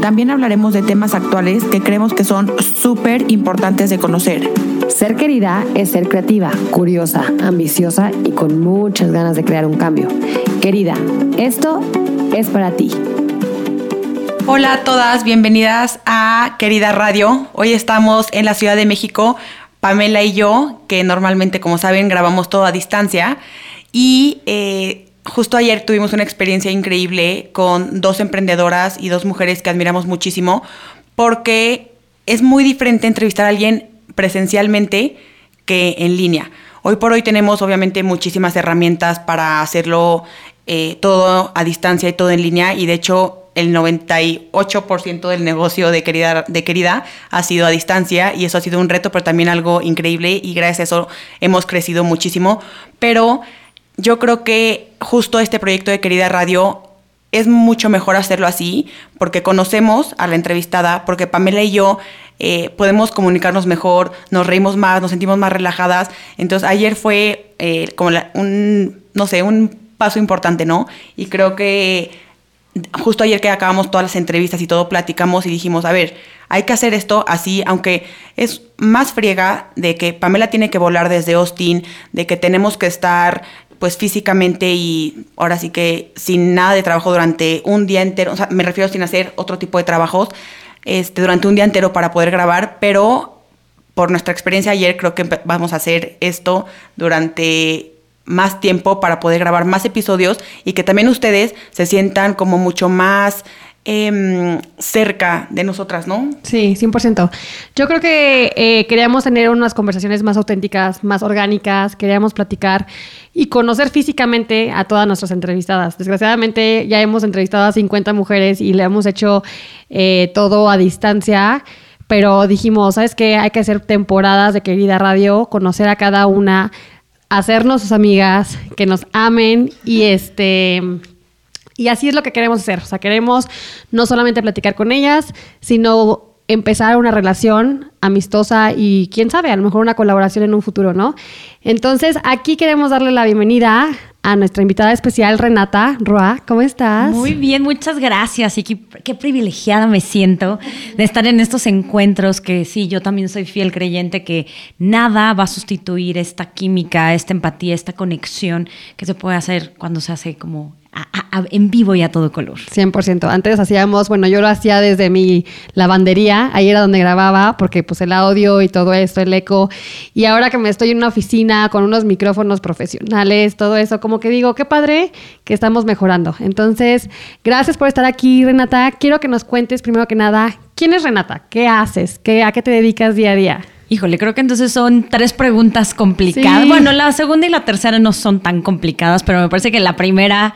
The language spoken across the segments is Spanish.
También hablaremos de temas actuales que creemos que son súper importantes de conocer. Ser querida es ser creativa, curiosa, ambiciosa y con muchas ganas de crear un cambio. Querida, esto es para ti. Hola a todas, bienvenidas a Querida Radio. Hoy estamos en la Ciudad de México, Pamela y yo, que normalmente, como saben, grabamos todo a distancia. Y eh, justo ayer tuvimos una experiencia increíble con dos emprendedoras y dos mujeres que admiramos muchísimo, porque es muy diferente entrevistar a alguien presencialmente que en línea. Hoy por hoy tenemos obviamente muchísimas herramientas para hacerlo eh, todo a distancia y todo en línea y de hecho el 98% del negocio de querida, de querida ha sido a distancia y eso ha sido un reto, pero también algo increíble y gracias a eso hemos crecido muchísimo. Pero yo creo que justo este proyecto de Querida Radio es mucho mejor hacerlo así porque conocemos a la entrevistada, porque Pamela y yo eh, podemos comunicarnos mejor, nos reímos más, nos sentimos más relajadas. Entonces ayer fue eh, como un, no sé, un paso importante, ¿no? Y creo que justo ayer que acabamos todas las entrevistas y todo, platicamos y dijimos, a ver, hay que hacer esto así, aunque es más friega de que Pamela tiene que volar desde Austin, de que tenemos que estar pues físicamente y ahora sí que sin nada de trabajo durante un día entero, o sea, me refiero sin hacer otro tipo de trabajos, este, durante un día entero para poder grabar, pero por nuestra experiencia ayer creo que vamos a hacer esto durante más tiempo para poder grabar más episodios y que también ustedes se sientan como mucho más em, cerca de nosotras, ¿no? Sí, 100%. Yo creo que eh, queríamos tener unas conversaciones más auténticas, más orgánicas, queríamos platicar y conocer físicamente a todas nuestras entrevistadas. Desgraciadamente ya hemos entrevistado a 50 mujeres y le hemos hecho eh, todo a distancia pero dijimos, ¿sabes qué? Hay que hacer temporadas de Querida Radio, conocer a cada una, hacernos sus amigas, que nos amen y este... Y así es lo que queremos hacer. O sea, queremos no solamente platicar con ellas, sino empezar una relación amistosa y quién sabe, a lo mejor una colaboración en un futuro, ¿no? Entonces, aquí queremos darle la bienvenida a nuestra invitada especial, Renata Roa. ¿Cómo estás? Muy bien, muchas gracias. Y qué, qué, privilegiada me siento de estar en estos encuentros que sí, yo también soy fiel creyente que nada va a sustituir esta química, esta empatía, esta conexión que se puede hacer cuando se hace como en vivo y a todo color. 100%. Antes hacíamos, bueno, yo lo hacía desde mi lavandería, ahí era donde grababa, porque pues el audio y todo esto, el eco. Y ahora que me estoy en una oficina con unos micrófonos profesionales, todo eso, como que digo, qué padre que estamos mejorando. Entonces, gracias por estar aquí, Renata. Quiero que nos cuentes primero que nada, ¿quién es Renata? ¿Qué haces? ¿Qué, ¿A qué te dedicas día a día? Híjole, creo que entonces son tres preguntas complicadas. Bueno, la segunda y la tercera no son tan complicadas, pero me parece que la primera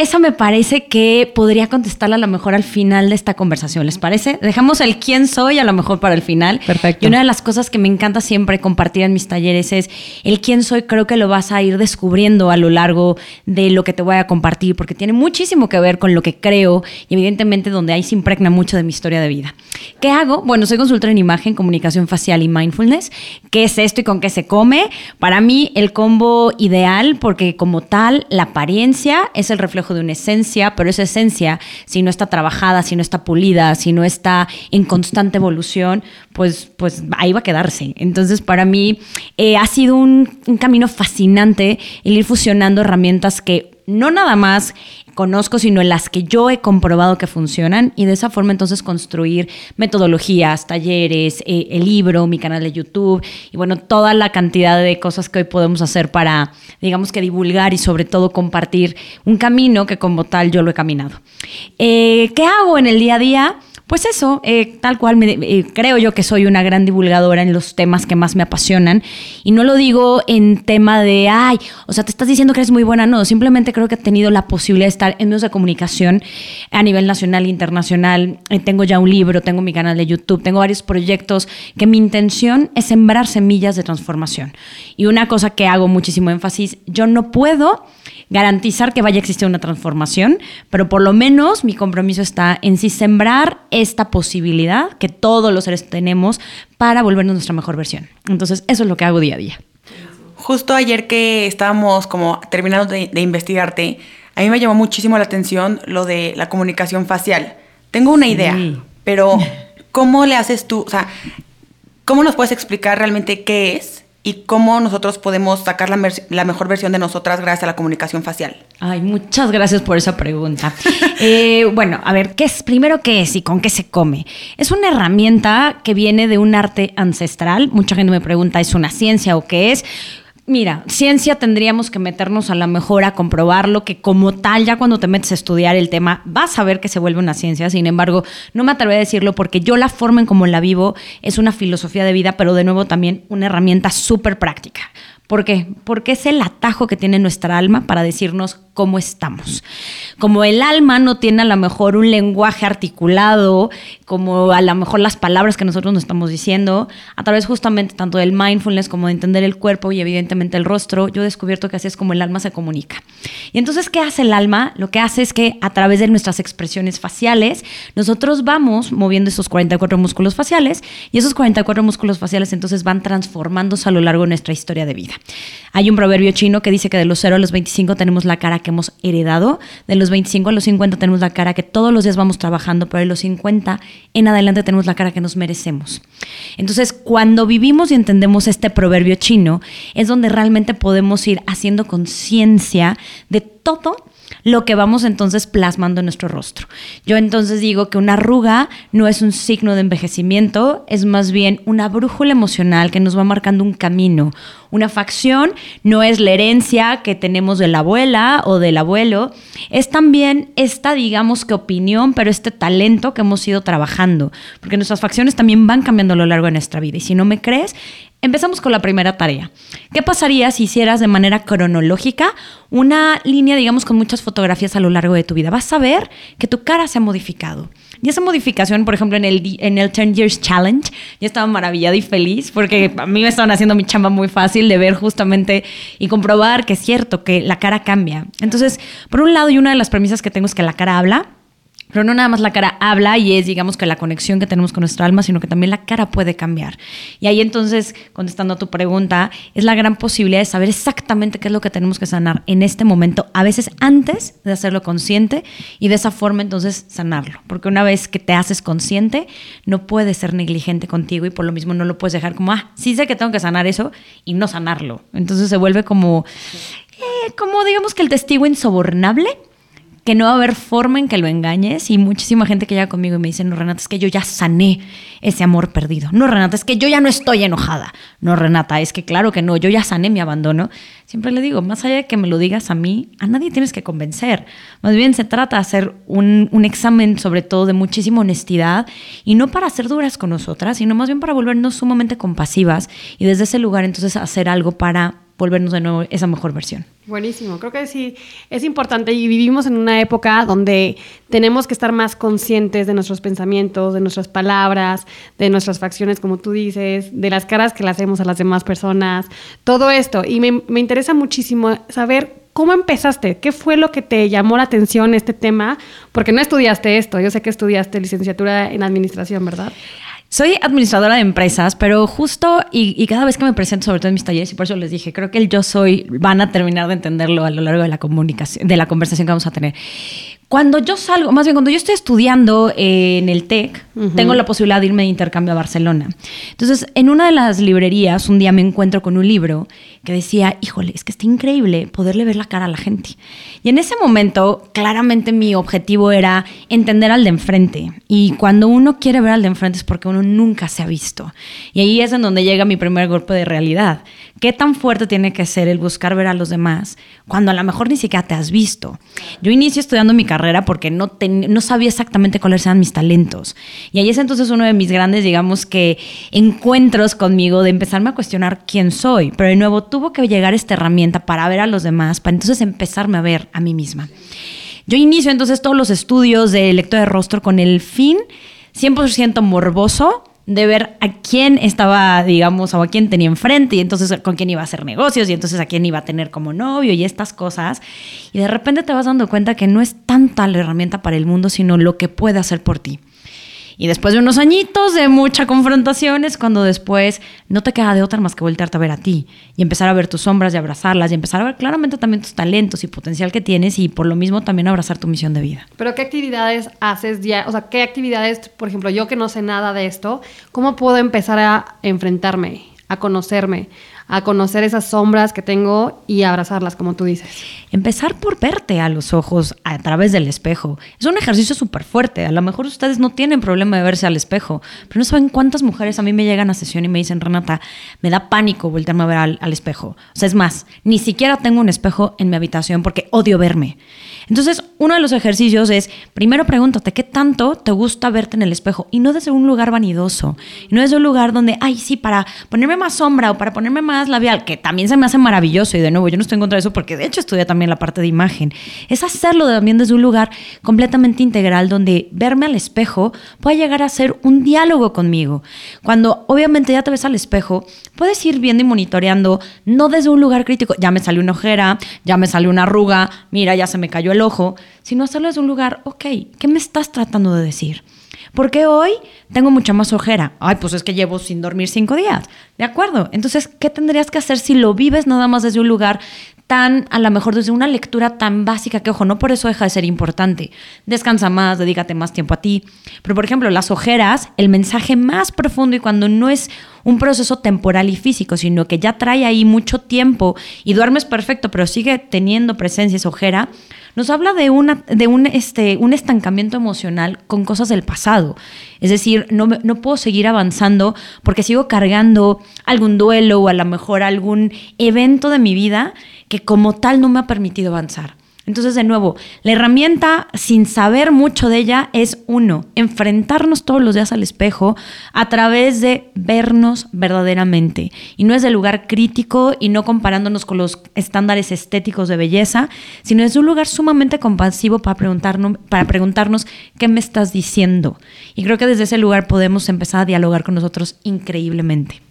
esa me parece que podría contestarla a lo mejor al final de esta conversación. ¿Les parece? Dejamos el quién soy a lo mejor para el final. Perfecto. Y una de las cosas que me encanta siempre compartir en mis talleres es el quién soy. Creo que lo vas a ir descubriendo a lo largo de lo que te voy a compartir, porque tiene muchísimo que ver con lo que creo y evidentemente donde ahí se impregna mucho de mi historia de vida. ¿Qué hago? Bueno, soy consultora en imagen, comunicación facial y mindfulness. ¿Qué es esto y con qué se come? Para mí el combo ideal, porque como tal, la apariencia es el reflejo de una esencia, pero esa esencia, si no está trabajada, si no está pulida, si no está en constante evolución, pues, pues ahí va a quedarse. Entonces, para mí eh, ha sido un, un camino fascinante el ir fusionando herramientas que no nada más conozco, sino en las que yo he comprobado que funcionan y de esa forma entonces construir metodologías, talleres, eh, el libro, mi canal de YouTube y bueno, toda la cantidad de cosas que hoy podemos hacer para, digamos que divulgar y sobre todo compartir un camino que como tal yo lo he caminado. Eh, ¿Qué hago en el día a día? Pues eso, eh, tal cual, me- eh, creo yo que soy una gran divulgadora en los temas que más me apasionan. Y no lo digo en tema de, ay, o sea, te estás diciendo que eres muy buena, no, simplemente creo que he tenido la posibilidad de estar en medios de comunicación a nivel nacional e internacional. Eh, tengo ya un libro, tengo mi canal de YouTube, tengo varios proyectos que mi intención es sembrar semillas de transformación. Y una cosa que hago muchísimo énfasis, yo no puedo garantizar que vaya a existir una transformación, pero por lo menos mi compromiso está en sí sembrar esta posibilidad que todos los seres tenemos para volvernos nuestra mejor versión. Entonces, eso es lo que hago día a día. Justo ayer que estábamos como terminando de, de investigarte, a mí me llamó muchísimo la atención lo de la comunicación facial. Tengo una Sí. idea, pero ¿cómo le haces tú? O sea, ¿cómo nos puedes explicar realmente qué es y cómo nosotros podemos sacar la, mejor versión de nosotras gracias a la comunicación facial? Ay, muchas gracias por esa pregunta. Eh, bueno, a ver, ¿qué es? Primero, ¿qué es y con qué se come? Es una herramienta que viene de un arte ancestral. Mucha gente me pregunta, ¿es una ciencia o qué es? Mira, ciencia tendríamos que meternos a la mejor a comprobarlo, que como tal, ya cuando te metes a estudiar el tema, vas a ver que se vuelve una ciencia. Sin embargo, no me atrevo a decirlo porque yo la forma en como la vivo es una filosofía de vida, pero de nuevo también una herramienta súper práctica. ¿Por qué? Porque es el atajo que tiene nuestra alma para decirnos cómo estamos. Como el alma no tiene a lo mejor un lenguaje articulado, como a lo mejor las palabras que nosotros nos estamos diciendo, a través justamente tanto del mindfulness como de entender el cuerpo y evidentemente el rostro, yo he descubierto que así es como el alma se comunica. Y entonces, ¿qué hace el alma? Lo que hace es que a través de nuestras expresiones faciales, nosotros vamos moviendo esos 44 músculos faciales y esos 44 músculos faciales entonces van transformándose a lo largo de nuestra historia de vida. Hay un proverbio chino que dice que de los 0 a los 25 tenemos la cara que hemos heredado, de los 25 a los 50 tenemos la cara que todos los días vamos trabajando, pero de los 50 en adelante tenemos la cara que nos merecemos. Entonces, cuando vivimos y entendemos este proverbio chino, es donde realmente podemos ir haciendo conciencia de todo lo que vamos entonces plasmando en nuestro rostro. Yo entonces digo que una arruga no es un signo de envejecimiento, es más bien una brújula emocional que nos va marcando un camino. Una facción no es la herencia que tenemos de la abuela o del abuelo, es también esta, digamos que opinión, pero este talento que hemos ido trabajando, porque nuestras facciones también van cambiando a lo largo de nuestra vida. Y si no me crees, Empezamos con la primera tarea. ¿Qué pasaría si hicieras de manera cronológica una línea, digamos, con muchas fotografías a lo largo de tu vida? Vas a ver que tu cara se ha modificado. Y esa modificación, por ejemplo, en el, en el 10 Years Challenge, yo estaba maravillada y feliz porque a mí me estaban haciendo mi chamba muy fácil de ver justamente y comprobar que es cierto, que la cara cambia. Entonces, por un lado, y una de las premisas que tengo es que la cara habla, pero no nada más la cara habla y es, digamos, que la conexión que tenemos con nuestra alma, sino que también la cara puede cambiar. Y ahí entonces, contestando a tu pregunta, es la gran posibilidad de saber exactamente qué es lo que tenemos que sanar en este momento, a veces antes de hacerlo consciente y de esa forma entonces sanarlo. Porque una vez que te haces consciente, no puedes ser negligente contigo y por lo mismo no lo puedes dejar como, ah, sí sé que tengo que sanar eso y no sanarlo. Entonces se vuelve como, eh, como digamos que el testigo insobornable que no va a haber forma en que lo engañes y muchísima gente que llega conmigo y me dice, no, Renata, es que yo ya sané ese amor perdido. No, Renata, es que yo ya no estoy enojada. No, Renata, es que claro que no, yo ya sané mi abandono. Siempre le digo, más allá de que me lo digas a mí, a nadie tienes que convencer. Más bien se trata de hacer un, un examen sobre todo de muchísima honestidad y no para ser duras con nosotras, sino más bien para volvernos sumamente compasivas y desde ese lugar entonces hacer algo para volvernos de nuevo esa mejor versión. Buenísimo, creo que sí, es importante y vivimos en una época donde tenemos que estar más conscientes de nuestros pensamientos, de nuestras palabras, de nuestras facciones, como tú dices, de las caras que le hacemos a las demás personas, todo esto. Y me, me interesa muchísimo saber cómo empezaste, qué fue lo que te llamó la atención este tema, porque no estudiaste esto, yo sé que estudiaste licenciatura en administración, ¿verdad? Soy administradora de empresas, pero justo y, y, cada vez que me presento, sobre todo en mis talleres, y por eso les dije, creo que el yo soy van a terminar de entenderlo a lo largo de la comunicación, de la conversación que vamos a tener. Cuando yo salgo, más bien cuando yo estoy estudiando en el TEC, uh -huh. tengo la posibilidad de irme de intercambio a Barcelona. Entonces, en una de las librerías, un día me encuentro con un libro que decía, híjole, es que está increíble poderle ver la cara a la gente. Y en ese momento, claramente mi objetivo era entender al de enfrente. Y cuando uno quiere ver al de enfrente es porque uno nunca se ha visto. Y ahí es en donde llega mi primer golpe de realidad. ¿Qué tan fuerte tiene que ser el buscar ver a los demás cuando a lo mejor ni siquiera te has visto? Yo inicio estudiando mi carrera porque no, no sabía exactamente cuáles eran mis talentos. Y ahí es entonces uno de mis grandes, digamos que, encuentros conmigo de empezarme a cuestionar quién soy. Pero de nuevo, tuvo que llegar esta herramienta para ver a los demás, para entonces empezarme a ver a mí misma. Yo inicio entonces todos los estudios de lectura de rostro con el fin 100% morboso de ver a quién estaba, digamos, o a quién tenía enfrente y entonces con quién iba a hacer negocios y entonces a quién iba a tener como novio y estas cosas. Y de repente te vas dando cuenta que no es tanta la herramienta para el mundo, sino lo que puede hacer por ti. Y después de unos añitos de mucha confrontación es cuando después no te queda de otra más que voltearte a ver a ti y empezar a ver tus sombras y abrazarlas y empezar a ver claramente también tus talentos y potencial que tienes y por lo mismo también abrazar tu misión de vida. Pero ¿qué actividades haces ya? O sea, ¿qué actividades, por ejemplo, yo que no sé nada de esto, cómo puedo empezar a enfrentarme, a conocerme, a conocer esas sombras que tengo y abrazarlas, como tú dices. Empezar por verte a los ojos a través del espejo. Es un ejercicio súper fuerte. A lo mejor ustedes no tienen problema de verse al espejo, pero no saben cuántas mujeres a mí me llegan a sesión y me dicen, Renata, me da pánico voltearme a ver al, al espejo. O sea, es más, ni siquiera tengo un espejo en mi habitación porque odio verme. Entonces, uno de los ejercicios es, primero pregúntate, ¿qué tanto te gusta verte en el espejo? Y no desde un lugar vanidoso, y no desde un lugar donde, ay, sí, para ponerme más sombra o para ponerme más labial, que también se me hace maravilloso, y de nuevo, yo no estoy en contra de eso porque de hecho estudia también la parte de imagen. Es hacerlo también desde un lugar completamente integral donde verme al espejo pueda llegar a ser un diálogo conmigo. Cuando obviamente ya te ves al espejo, puedes ir viendo y monitoreando, no desde un lugar crítico, ya me salió una ojera, ya me salió una arruga, mira, ya se me cayó el ojo, sino hacerlo desde un lugar, ok, ¿qué me estás tratando de decir? Porque hoy tengo mucha más ojera. Ay, pues es que llevo sin dormir cinco días. De acuerdo. Entonces, ¿qué tendrías que hacer si lo vives nada más desde un lugar tan, a lo mejor desde una lectura tan básica que, ojo, no por eso deja de ser importante. Descansa más, dedícate más tiempo a ti. Pero, por ejemplo, las ojeras, el mensaje más profundo y cuando no es un proceso temporal y físico, sino que ya trae ahí mucho tiempo y duermes perfecto, pero sigue teniendo presencia esa ojera, nos habla de, una, de un, este, un estancamiento emocional con cosas del pasado. Es decir, no, no puedo seguir avanzando porque sigo cargando algún duelo o a lo mejor algún evento de mi vida que como tal no me ha permitido avanzar. Entonces, de nuevo, la herramienta, sin saber mucho de ella, es uno, enfrentarnos todos los días al espejo a través de vernos verdaderamente. Y no es de lugar crítico y no comparándonos con los estándares estéticos de belleza, sino es un lugar sumamente compasivo para preguntarnos, para preguntarnos qué me estás diciendo. Y creo que desde ese lugar podemos empezar a dialogar con nosotros increíblemente.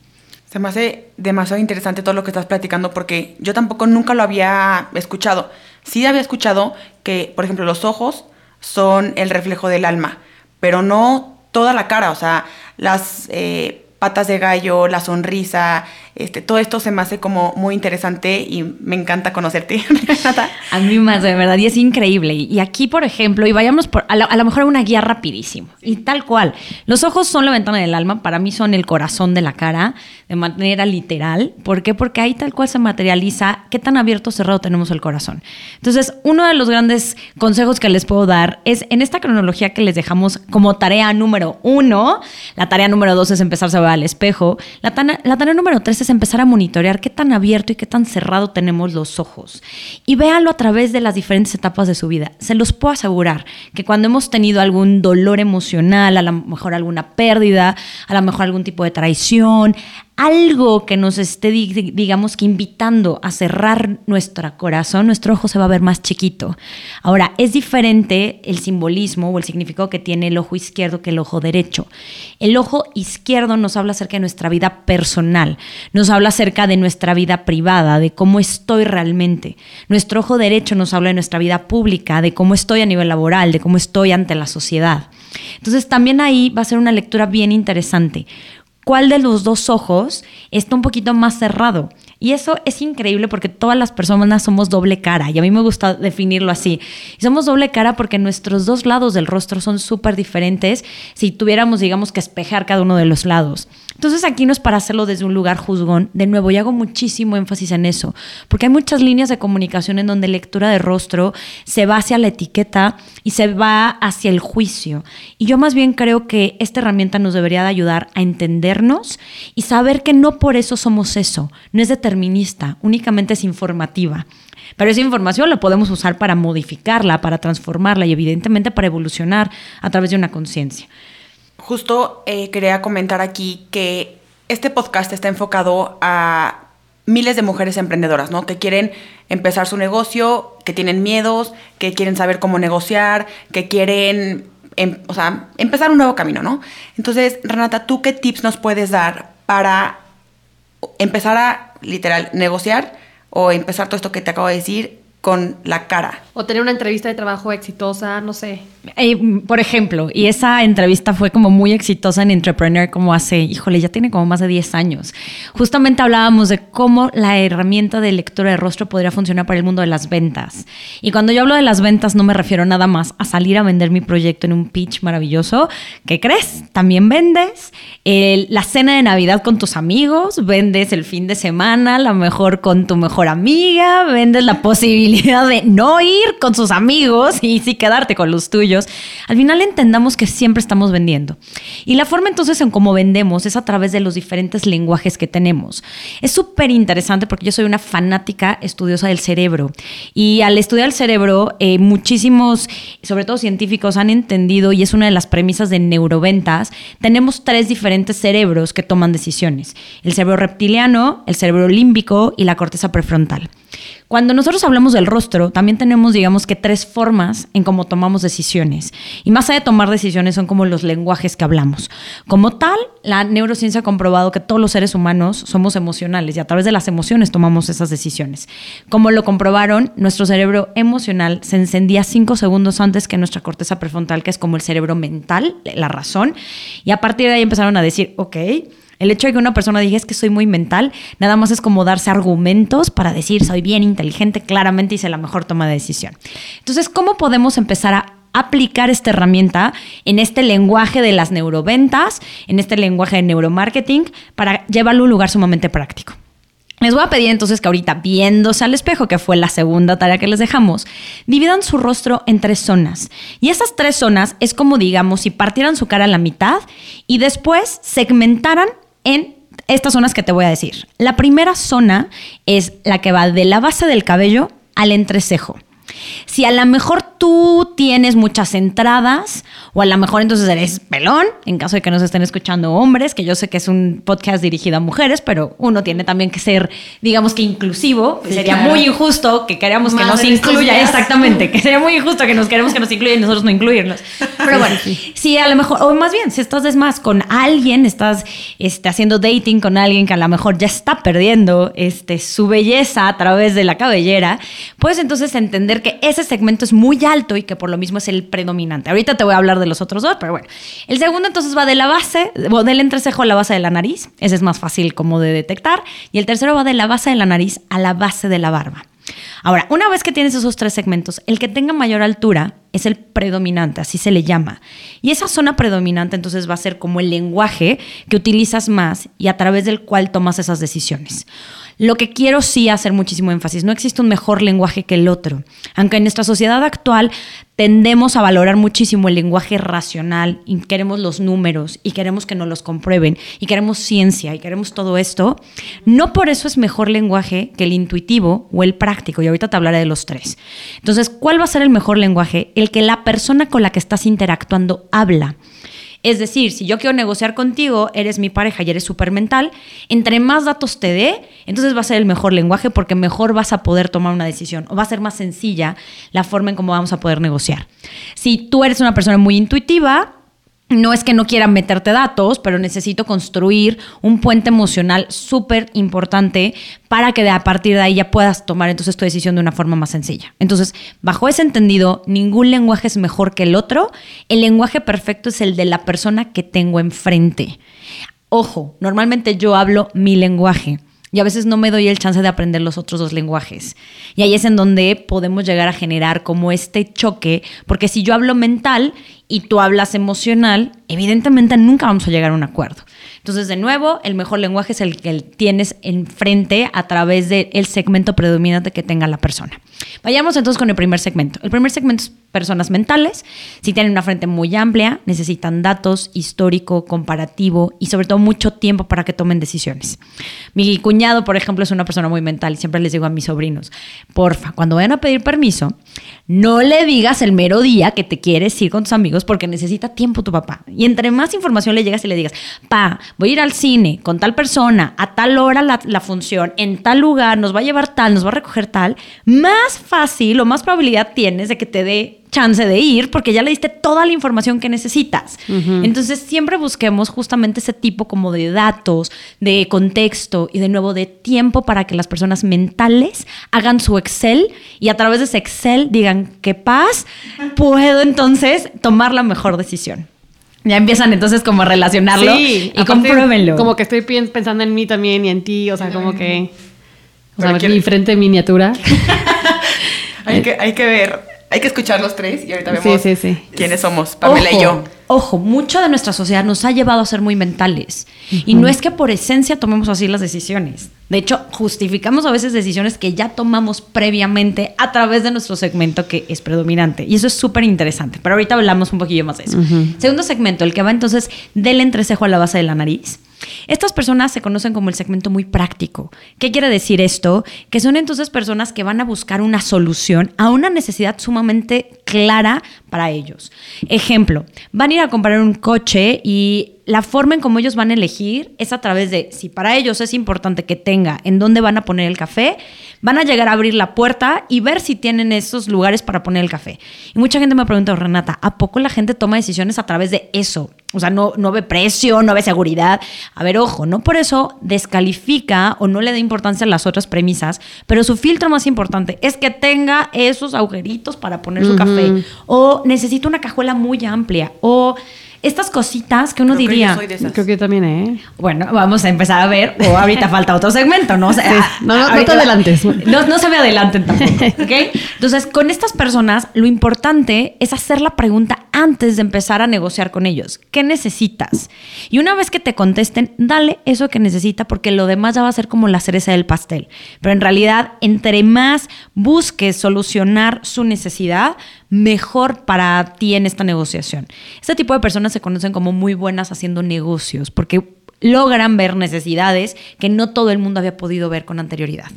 Se me hace demasiado interesante todo lo que estás platicando porque yo tampoco nunca lo había escuchado. Sí había escuchado que, por ejemplo, los ojos son el reflejo del alma, pero no toda la cara, o sea, las eh, patas de gallo, la sonrisa, este, todo esto se me hace como muy interesante y me encanta conocerte, A mí más, de verdad, y es increíble. Y aquí, por ejemplo, y vayamos por, a, lo mejor una guía rapidísimo. Y tal cual, los ojos son la ventana del alma, para mí son el corazón de la cara, de manera literal. ¿Por qué? Porque ahí tal cual se materializa qué tan abierto o cerrado tenemos el corazón. Entonces, uno de los grandes consejos que les puedo dar es en esta cronología que les dejamos como tarea número uno, la tarea número dos es empezarse a ver al espejo, la, la tarea número tres es empezar a monitorear qué tan abierto y qué tan cerrado tenemos los ojos. Y véanlo a través de las diferentes etapas de su vida. Se los puedo asegurar que cuando hemos tenido algún dolor emocional, a lo mejor alguna pérdida, a lo mejor algún tipo de traición, algo que nos esté, digamos que invitando a cerrar nuestro corazón, nuestro ojo se va a ver más chiquito. Ahora, es diferente el simbolismo o el significado que tiene el ojo izquierdo que el ojo derecho. El ojo izquierdo nos habla acerca de nuestra vida personal, nos habla acerca de nuestra vida privada, de cómo estoy realmente. Nuestro ojo derecho nos habla de nuestra vida pública, de cómo estoy a nivel laboral, de cómo estoy ante la sociedad. Entonces, también ahí va a ser una lectura bien interesante cuál de los dos ojos está un poquito más cerrado. Y eso es increíble porque todas las personas somos doble cara y a mí me gusta definirlo así. Y somos doble cara porque nuestros dos lados del rostro son súper diferentes si tuviéramos, digamos, que espejar cada uno de los lados. Entonces aquí no es para hacerlo desde un lugar juzgón, de nuevo, y hago muchísimo énfasis en eso, porque hay muchas líneas de comunicación en donde lectura de rostro se va hacia la etiqueta y se va hacia el juicio. Y yo más bien creo que esta herramienta nos debería de ayudar a y saber que no por eso somos eso, no es determinista, únicamente es informativa. Pero esa información la podemos usar para modificarla, para transformarla y evidentemente para evolucionar a través de una conciencia. Justo eh, quería comentar aquí que este podcast está enfocado a miles de mujeres emprendedoras, ¿no? Que quieren empezar su negocio, que tienen miedos, que quieren saber cómo negociar, que quieren, em, o sea, empezar un nuevo camino, ¿no? Entonces, Renata, ¿tú qué tips nos puedes dar para empezar a, literal, negociar o empezar todo esto que te acabo de decir con la cara? O tener una entrevista de trabajo exitosa, no sé. Eh, por ejemplo, y esa entrevista fue como muy exitosa en Entrepreneur, como hace, híjole, ya tiene como más de 10 años. Justamente hablábamos de cómo la herramienta de lectura de rostro podría funcionar para el mundo de las ventas. Y cuando yo hablo de las ventas, no me refiero nada más a salir a vender mi proyecto en un pitch maravilloso. ¿Qué crees? También vendes la cena de Navidad con tus amigos, vendes el fin de semana, a lo mejor con tu mejor amiga, vendes la posibilidad de no ir con sus amigos y sí quedarte con los tuyos, al final entendamos que siempre estamos vendiendo. Y la forma entonces en cómo vendemos es a través de los diferentes lenguajes que tenemos. Es súper interesante porque yo soy una fanática estudiosa del cerebro y al estudiar el cerebro, eh, muchísimos, sobre todo científicos, han entendido y es una de las premisas de neuroventas, tenemos tres diferentes cerebros que toman decisiones. El cerebro reptiliano, el cerebro límbico y la corteza prefrontal. Cuando nosotros hablamos del rostro, también tenemos, digamos que, tres formas en cómo tomamos decisiones. Y más allá de tomar decisiones, son como los lenguajes que hablamos. Como tal, la neurociencia ha comprobado que todos los seres humanos somos emocionales y a través de las emociones tomamos esas decisiones. Como lo comprobaron, nuestro cerebro emocional se encendía cinco segundos antes que nuestra corteza prefrontal, que es como el cerebro mental, la razón. Y a partir de ahí empezaron a decir, ok, el hecho de que una persona diga es que soy muy mental, nada más es como darse argumentos para decir soy bien inteligente, claramente hice la mejor toma de decisión. Entonces, ¿cómo podemos empezar a aplicar esta herramienta en este lenguaje de las neuroventas, en este lenguaje de neuromarketing, para llevarlo a un lugar sumamente práctico? Les voy a pedir entonces que ahorita, viéndose al espejo, que fue la segunda tarea que les dejamos, dividan su rostro en tres zonas. Y esas tres zonas es como, digamos, si partieran su cara a la mitad y después segmentaran en estas zonas que te voy a decir. La primera zona es la que va de la base del cabello al entrecejo. Si a lo mejor tú tienes muchas entradas o a lo mejor entonces eres pelón, en caso de que nos estén escuchando hombres, que yo sé que es un podcast dirigido a mujeres, pero uno tiene también que ser, digamos que inclusivo. sería muy injusto que queramos que nos incluya, exactamente, que sería muy injusto que nos queremos que nos incluya y nosotros no incluirnos. Pero bueno, si a lo mejor, o más bien, si estás es más con alguien, estás este, haciendo dating con alguien que a lo mejor ya está perdiendo este, su belleza a través de la cabellera, puedes entonces entender que ese segmento es muy alto y que por lo mismo es el predominante. Ahorita te voy a hablar de los otros dos, pero bueno. El segundo entonces va de la base, del entrecejo a la base de la nariz. Ese es más fácil como de detectar. Y el tercero va de la base de la nariz a la base de la barba. Ahora, una vez que tienes esos tres segmentos, el que tenga mayor altura es el predominante, así se le llama. Y esa zona predominante entonces va a ser como el lenguaje que utilizas más y a través del cual tomas esas decisiones. Lo que quiero sí hacer muchísimo énfasis, no existe un mejor lenguaje que el otro. Aunque en nuestra sociedad actual tendemos a valorar muchísimo el lenguaje racional y queremos los números y queremos que nos los comprueben y queremos ciencia y queremos todo esto, no por eso es mejor lenguaje que el intuitivo o el práctico. Y ahorita te hablaré de los tres. Entonces, ¿cuál va a ser el mejor lenguaje? El que la persona con la que estás interactuando habla. Es decir, si yo quiero negociar contigo, eres mi pareja y eres súper mental, entre más datos te dé, entonces va a ser el mejor lenguaje porque mejor vas a poder tomar una decisión o va a ser más sencilla la forma en cómo vamos a poder negociar. Si tú eres una persona muy intuitiva, no es que no quiera meterte datos, pero necesito construir un puente emocional súper importante para que a partir de ahí ya puedas tomar entonces tu decisión de una forma más sencilla. Entonces, bajo ese entendido, ningún lenguaje es mejor que el otro. El lenguaje perfecto es el de la persona que tengo enfrente. Ojo, normalmente yo hablo mi lenguaje. Y a veces no me doy el chance de aprender los otros dos lenguajes. Y ahí es en donde podemos llegar a generar como este choque, porque si yo hablo mental y tú hablas emocional, evidentemente nunca vamos a llegar a un acuerdo. Entonces, de nuevo, el mejor lenguaje es el que tienes enfrente a través del segmento predominante que tenga la persona. Vayamos entonces con el primer segmento. El primer segmento es personas mentales. Si tienen una frente muy amplia, necesitan datos, histórico, comparativo y sobre todo mucho tiempo para que tomen decisiones. Mi cuñado, por ejemplo, es una persona muy mental y siempre les digo a mis sobrinos, porfa, cuando vayan a pedir permiso, no le digas el mero día que te quieres ir con tus amigos porque necesita tiempo tu papá. Y entre más información le llegas y le digas, pa, voy a ir al cine con tal persona, a tal hora la, función, en tal lugar, nos va a llevar tal, nos va a recoger tal, más fácil o más probabilidad tienes de que te dé chance de ir porque ya le diste toda la información que necesitas. Entonces siempre busquemos justamente ese tipo como de datos, de contexto y de nuevo de tiempo para que las personas mentales hagan su Excel y a través de ese Excel digan qué paz, puedo entonces tomar la mejor decisión. Ya empiezan entonces como a relacionarlo y compruébenlo. Como que estoy pensando en mí también y en ti, o sea, como que... O sea, mi frente miniatura. hay, que, hay que ver hay que escuchar los tres y ahorita vemos quiénes somos, Pamela y yo. Ojo, mucho de nuestra sociedad nos ha llevado a ser muy mentales. Y no es que por esencia tomemos así las decisiones. De hecho, justificamos a veces decisiones que ya tomamos previamente a través de nuestro segmento que es predominante. Y eso es súper interesante. Pero ahorita hablamos un poquillo más de eso. Segundo segmento, el que va entonces del entrecejo a la base de la nariz. Estas personas se conocen como el segmento muy práctico. ¿Qué quiere decir esto? Que son entonces personas que van a buscar una solución a una necesidad sumamente clara para ellos. Ejemplo, van a ir a comprar un coche y la forma en cómo ellos van a elegir es a través de, si para ellos es importante que tenga en dónde van a poner el café, van a llegar a abrir la puerta y ver si tienen esos lugares para poner el café. Y mucha gente me pregunta, Renata, ¿a poco la gente toma decisiones a través de eso? O sea, no, no ve precio, no ve seguridad. A ver, ojo, no por eso descalifica o no le da importancia a las otras premisas, pero su filtro más importante es que tenga esos agujeritos para poner su café. O necesita una cajuela muy amplia. O estas cositas que uno diría. Creo que yo también, ¿eh? Bueno, vamos a empezar a ver, o ahorita falta otro segmento, ¿no? no, no, te adelantes. No, no se me adelanten tampoco, ¿ok? Entonces, con estas personas, lo importante es hacer la pregunta antes de empezar a negociar con ellos. ¿Qué necesitas? Y una vez que te contesten, dale eso que necesita, porque lo demás ya va a ser como la cereza del pastel. Pero en realidad, entre más busques solucionar su necesidad, mejor para ti en esta negociación. Este tipo de personas se conocen como muy buenas haciendo negocios porque logran ver necesidades que no todo el mundo había podido ver con anterioridad.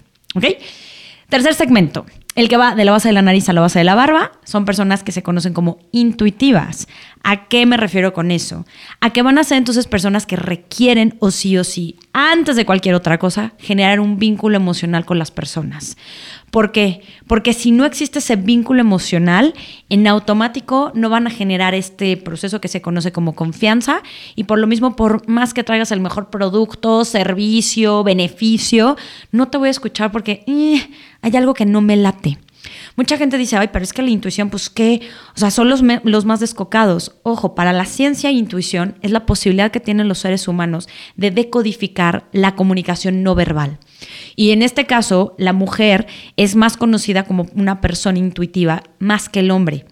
Tercer segmento, el que va de la base de la nariz a la base de la barba, son personas que se conocen como intuitivas. ¿A qué me refiero con eso? A que van a ser entonces personas que requieren o sí o sí, antes de cualquier otra cosa, generar un vínculo emocional con las personas. ¿Por qué? Porque si no existe ese vínculo emocional, en automático no van a generar este proceso que se conoce como confianza y por lo mismo, por más que traigas el mejor producto, servicio, beneficio, no te voy a escuchar porque eh, hay algo que no me late. Mucha gente dice, ay, pero es que la intuición, pues qué, o sea, son los, los más descocados. Ojo, para la ciencia e intuición es la posibilidad que tienen los seres humanos de decodificar la comunicación no verbal. Y en este caso, la mujer es más conocida como una persona intuitiva más que el hombre.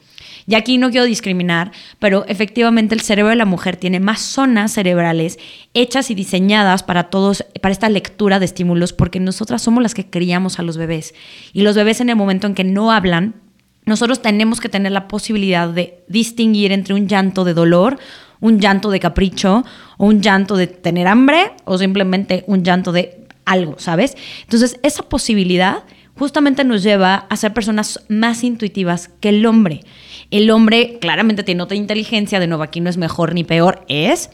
Y aquí no quiero discriminar, pero efectivamente el cerebro de la mujer tiene más zonas cerebrales hechas y diseñadas para todos, para esta lectura de estímulos, porque nosotras somos las que criamos a los bebés. Y los bebés en el momento en que no hablan, nosotros tenemos que tener la posibilidad de distinguir entre un llanto de dolor, un llanto de capricho, o un llanto de tener hambre, o simplemente un llanto de algo, ¿sabes? Entonces, esa posibilidad justamente nos lleva a ser personas más intuitivas que el hombre. El hombre claramente tiene otra inteligencia, de nuevo aquí no es mejor ni peor, es.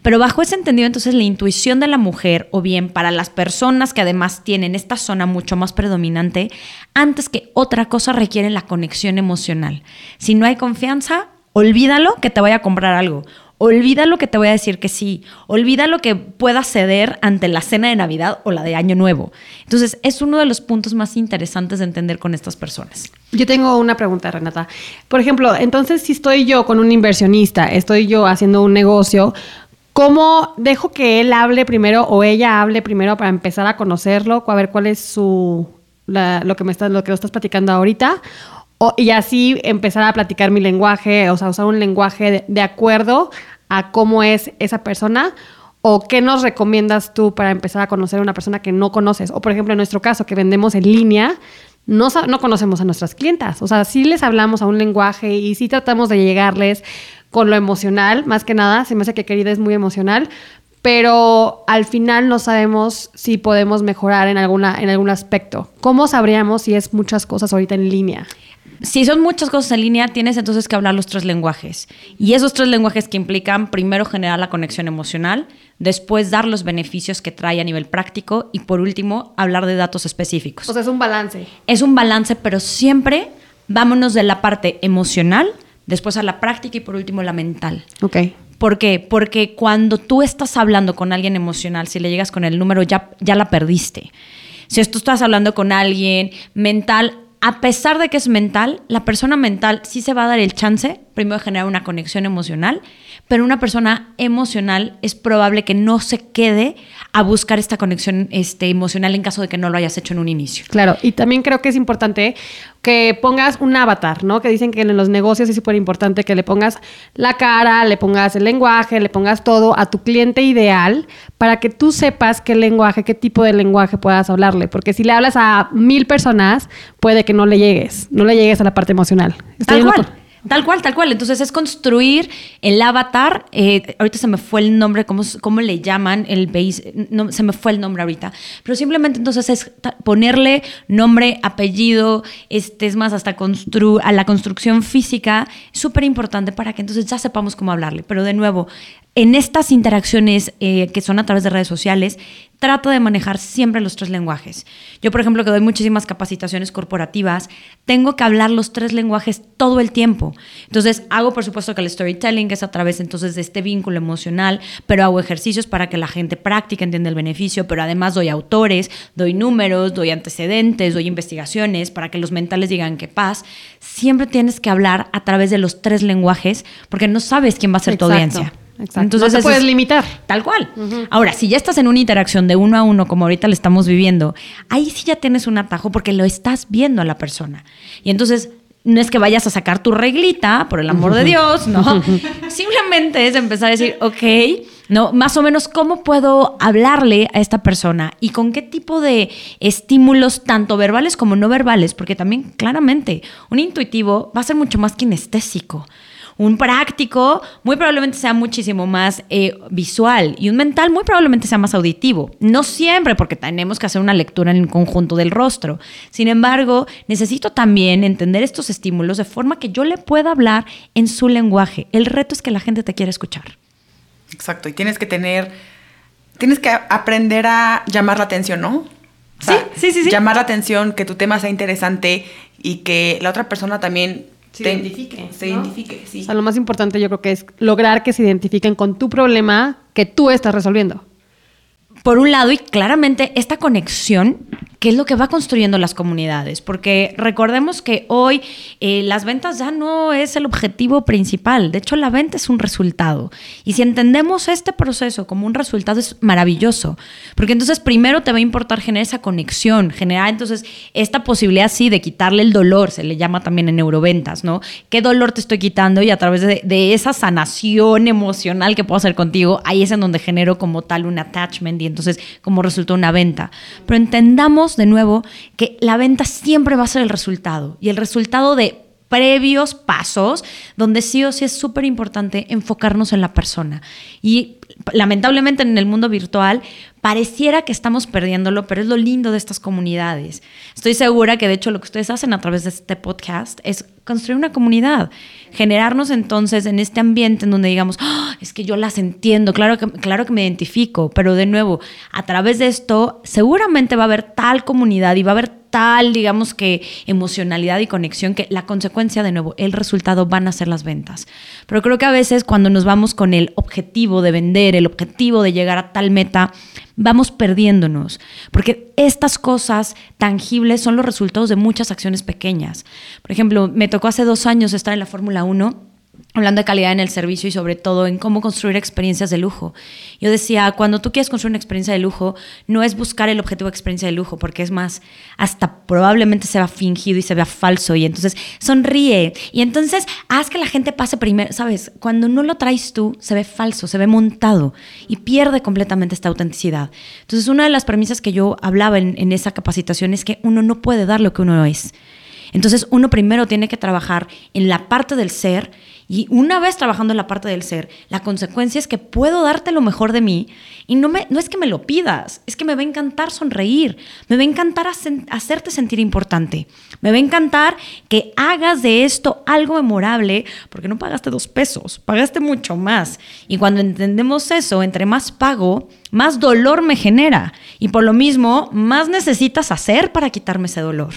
Pero bajo ese entendido, entonces la intuición de la mujer, o bien para las personas que además tienen esta zona mucho más predominante, antes que otra cosa requieren la conexión emocional. Si no hay confianza, olvídalo que te vaya a comprar algo. Olvida lo que te voy a decir que sí. Olvida lo que pueda ceder ante la cena de Navidad o la de Año Nuevo. Entonces, es uno de los puntos más interesantes de entender con estas personas. Yo tengo una pregunta, Renata. Por ejemplo, entonces, si estoy yo con un inversionista, estoy yo haciendo un negocio, ¿Cómo dejo que él hable primero o ella hable primero para empezar a conocerlo? A ver cuál es su lo que me estás, lo que estás platicando ahorita. Y así empezar a platicar mi lenguaje, o sea, usar un lenguaje de, acuerdo a cómo es esa persona. ¿O qué nos recomiendas tú para empezar a conocer a una persona que no conoces? O por ejemplo, en nuestro caso, que vendemos en línea, no, no conocemos a nuestras clientas. O sea, sí les hablamos a un lenguaje y sí tratamos de llegarles con lo emocional, más que nada, se me hace que querida es muy emocional, pero al final no sabemos si podemos mejorar en, alguna, en algún aspecto. ¿Cómo sabríamos si es muchas cosas ahorita en línea? Si son muchas cosas en línea, tienes entonces que hablar los tres lenguajes. Y esos tres lenguajes que implican primero generar la conexión emocional, después dar los beneficios que trae a nivel práctico y por último hablar de datos específicos. O sea, es un balance. Es un balance, pero siempre vámonos de la parte emocional después a la práctica y por último la mental. Ok. ¿Por qué? Porque cuando tú estás hablando con alguien emocional, si le llegas con el número, ya, ya la perdiste. Si tú estás hablando con alguien mental, a pesar de que es mental, la persona mental sí se va a dar el chance, primero de generar una conexión emocional, pero una persona emocional es probable que no se quede a buscar esta conexión este, emocional en caso de que no lo hayas hecho en un inicio. Claro, y también creo que es importante que pongas un avatar, ¿no? Que dicen que en los negocios es súper importante que le pongas la cara, le pongas el lenguaje, le pongas todo a tu cliente ideal para que tú sepas qué lenguaje, qué tipo de lenguaje puedas hablarle. Porque si le hablas a mil personas, puede que no le llegues, no le llegues a la parte emocional. Tal cual. Tal cual, tal cual. Entonces es construir el avatar. Eh, ahorita se me fue el nombre, ¿cómo, cómo le llaman? El base, no, se me fue el nombre ahorita. Pero simplemente entonces es ponerle nombre, apellido, este, es más, hasta constru a la construcción física. Súper importante para que entonces ya sepamos cómo hablarle. Pero de nuevo, en estas interacciones eh, que son a través de redes sociales, trato de manejar siempre los tres lenguajes. Yo, por ejemplo, que doy muchísimas capacitaciones corporativas, tengo que hablar los tres lenguajes todo el tiempo. Entonces, hago, por supuesto, que el storytelling es a través entonces de este vínculo emocional, pero hago ejercicios para que la gente practique, entienda el beneficio, pero además doy autores, doy números, doy antecedentes, doy investigaciones para que los mentales digan qué paz. Siempre tienes que hablar a través de los tres lenguajes porque no sabes quién va a ser tu audiencia. Entonces, no te puedes limitar. Tal cual. Ahora, si ya estás en una interacción de uno a uno, como ahorita le estamos viviendo, ahí sí ya tienes un atajo porque lo estás viendo a la persona. Y entonces no es que vayas a sacar tu reglita, por el amor de Dios, no. Simplemente es empezar a decir, ok, no, más o menos cómo puedo hablarle a esta persona y con qué tipo de estímulos, tanto verbales como no verbales, porque también claramente un intuitivo va a ser mucho más kinestésico. Un práctico muy probablemente sea muchísimo más eh, visual y un mental muy probablemente sea más auditivo. No siempre, porque tenemos que hacer una lectura en el conjunto del rostro. Sin embargo, necesito también entender estos estímulos de forma que yo le pueda hablar en su lenguaje. El reto es que la gente te quiera escuchar. Exacto, y tienes que tener, tienes que aprender a llamar la atención, ¿no? sí, sí, sí, sí. Llamar la atención, que tu tema sea interesante y que la otra persona también se identifique. Se identifique, sí. O sea, lo más importante yo creo que es lograr que se identifiquen con tu problema que tú estás resolviendo. Por un lado, y claramente esta conexión qué es lo que va construyendo las comunidades, porque recordemos que hoy eh, las ventas ya no es el objetivo principal, de hecho la venta es un resultado. Y si entendemos este proceso como un resultado es maravilloso, porque entonces primero te va a importar generar esa conexión, generar entonces esta posibilidad sí de quitarle el dolor, se le llama también en neuroventas, ¿no? ¿Qué dolor te estoy quitando? Y a través de, de esa sanación emocional que puedo hacer contigo, ahí es en donde genero como tal un attachment y entonces como resulta una venta. Pero entendamos de nuevo que la venta siempre va a ser el resultado y el resultado de previos pasos donde sí o sí es súper importante enfocarnos en la persona. Y lamentablemente en el mundo virtual pareciera que estamos perdiéndolo, pero es lo lindo de estas comunidades. Estoy segura que de hecho lo que ustedes hacen a través de este podcast es construir una comunidad, generarnos entonces en este ambiente en donde digamos, ah, es que yo las entiendo, claro que, claro que me identifico, pero de nuevo, a través de esto seguramente va a haber tal comunidad y va a haber tal, digamos que emocionalidad y conexión que la consecuencia, de nuevo, el resultado van a ser las ventas. Pero creo que a veces cuando nos vamos con el objetivo de vender, el objetivo de llegar a tal meta, vamos perdiéndonos, porque estas cosas tangibles son los resultados de muchas acciones pequeñas. Por ejemplo, me tocó hace dos años estar en la Fórmula 1 hablando de calidad en el servicio y sobre todo en cómo construir experiencias de lujo. Yo decía, cuando tú quieres construir una experiencia de lujo, no es buscar el objetivo de experiencia de lujo, porque es más, hasta probablemente se vea fingido y se vea falso, y entonces sonríe, y entonces haz que la gente pase primero, ¿sabes? Cuando no lo traes tú, se ve falso, se ve montado, y pierde completamente esta autenticidad. Entonces, una de las premisas que yo hablaba en, en esa capacitación es que uno no puede dar lo que uno es. Entonces, uno primero tiene que trabajar en la parte del ser, y una vez trabajando en la parte del ser, la consecuencia es que puedo darte lo mejor de mí y no, me, no es que me lo pidas, es que me va a encantar sonreír, me va a encantar hacerte sentir importante, me va a encantar que hagas de esto algo memorable porque no pagaste dos pesos, pagaste mucho más. Y cuando entendemos eso, entre más pago, más dolor me genera y por lo mismo, más necesitas hacer para quitarme ese dolor.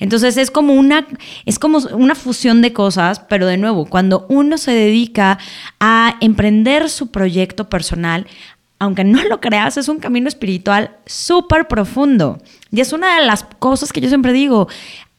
Entonces es como una, es como una fusión de cosas, pero de nuevo, cuando uno se dedica a emprender su proyecto personal, aunque no lo creas, es un camino espiritual súper profundo. Y es una de las cosas que yo siempre digo,